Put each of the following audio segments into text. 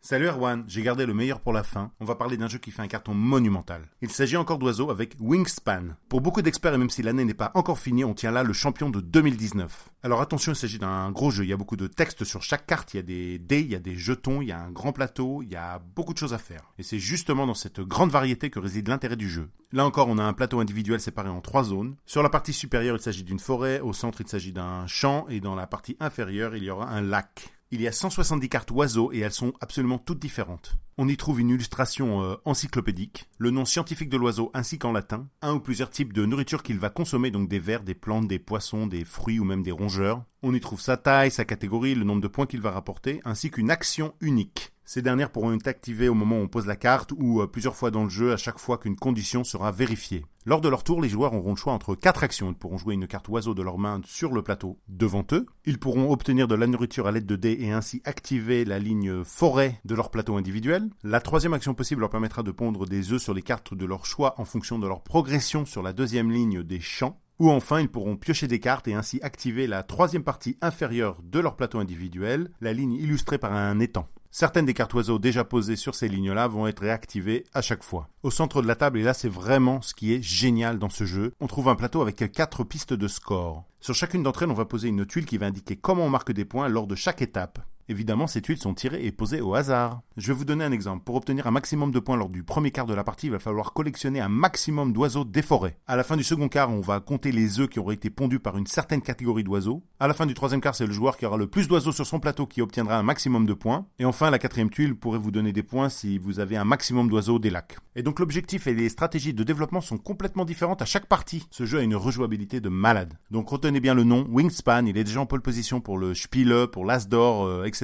Salut Erwan, j'ai gardé le meilleur pour la fin. On va parler d'un jeu qui fait un carton monumental. Il s'agit encore d'oiseaux avec Wingspan. Pour beaucoup d'experts et même si l'année n'est pas encore finie, on tient là le champion de 2019. Alors attention, il s'agit d'un gros jeu. Il y a beaucoup de textes sur chaque carte, il y a des dés, il y a des jetons, il y a un grand plateau, il y a beaucoup de choses à faire. Et c'est justement dans cette grande variété que réside l'intérêt du jeu. Là encore, on a un plateau individuel séparé en trois zones. Sur la partie supérieure, il s'agit d'une forêt, au centre, il s'agit d'un champ, et dans la partie inférieure, il y aura un lac. Il y a 170 cartes oiseaux et elles sont absolument toutes différentes. On y trouve une illustration euh, encyclopédique, le nom scientifique de l'oiseau ainsi qu'en latin, un ou plusieurs types de nourriture qu'il va consommer, donc des vers, des plantes, des poissons, des fruits ou même des rongeurs. On y trouve sa taille, sa catégorie, le nombre de points qu'il va rapporter, ainsi qu'une action unique. Ces dernières pourront être activées au moment où on pose la carte ou euh, plusieurs fois dans le jeu à chaque fois qu'une condition sera vérifiée. Lors de leur tour, les joueurs auront le choix entre quatre actions. Ils pourront jouer une carte oiseau de leur main sur le plateau devant eux. Ils pourront obtenir de la nourriture à l'aide de dés et ainsi activer la ligne forêt de leur plateau individuel. La troisième action possible leur permettra de pondre des œufs sur les cartes de leur choix en fonction de leur progression sur la deuxième ligne des champs. Ou enfin, ils pourront piocher des cartes et ainsi activer la troisième partie inférieure de leur plateau individuel, la ligne illustrée par un étang. Certaines des cartes oiseaux déjà posées sur ces lignes-là vont être réactivées à chaque fois. Au centre de la table, et là c'est vraiment ce qui est génial dans ce jeu, on trouve un plateau avec quatre pistes de score. Sur chacune d'entre elles, on va poser une tuile qui va indiquer comment on marque des points lors de chaque étape. Évidemment, ces tuiles sont tirées et posées au hasard. Je vais vous donner un exemple. Pour obtenir un maximum de points lors du premier quart de la partie, il va falloir collectionner un maximum d'oiseaux des forêts. À la fin du second quart, on va compter les œufs qui auraient été pondus par une certaine catégorie d'oiseaux. À la fin du troisième quart, c'est le joueur qui aura le plus d'oiseaux sur son plateau qui obtiendra un maximum de points. Et enfin, la quatrième tuile pourrait vous donner des points si vous avez un maximum d'oiseaux des lacs. Et donc l'objectif et les stratégies de développement sont complètement différentes à chaque partie. Ce jeu a une rejouabilité de malade. Donc retenez bien le nom, Wingspan, il est déjà en pole position pour le Spiele, pour l'Asdor, euh, etc.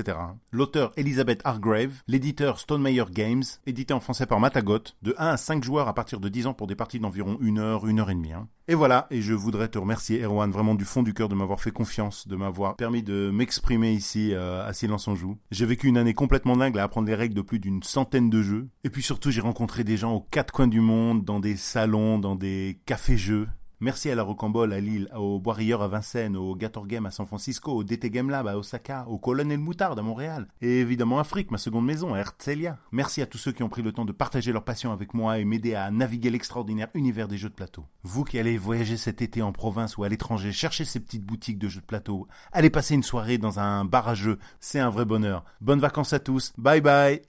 L'auteur Elizabeth Hargrave, l'éditeur Stonemeyer Games, édité en français par Matagot, de 1 à 5 joueurs à partir de 10 ans pour des parties d'environ 1 heure, 1 heure et demie. Hein. Et voilà, et je voudrais te remercier Erwan vraiment du fond du cœur de m'avoir fait confiance, de m'avoir permis de m'exprimer ici euh, à Silence en Joue. J'ai vécu une année complètement dingue à apprendre les règles de plus d'une centaine de jeux. Et puis surtout j'ai rencontré des gens aux quatre coins du monde, dans des salons, dans des cafés-jeux. Merci à la Rocambole à Lille, au Bois à Vincennes, au Gator Game à San Francisco, au DT Game Lab à Osaka, au Colonel Moutarde à Montréal, et évidemment à ma seconde maison, à Herzliya. Merci à tous ceux qui ont pris le temps de partager leur passion avec moi et m'aider à naviguer l'extraordinaire univers des jeux de plateau. Vous qui allez voyager cet été en province ou à l'étranger, cherchez ces petites boutiques de jeux de plateau, allez passer une soirée dans un bar à jeux, c'est un vrai bonheur. Bonnes vacances à tous, bye bye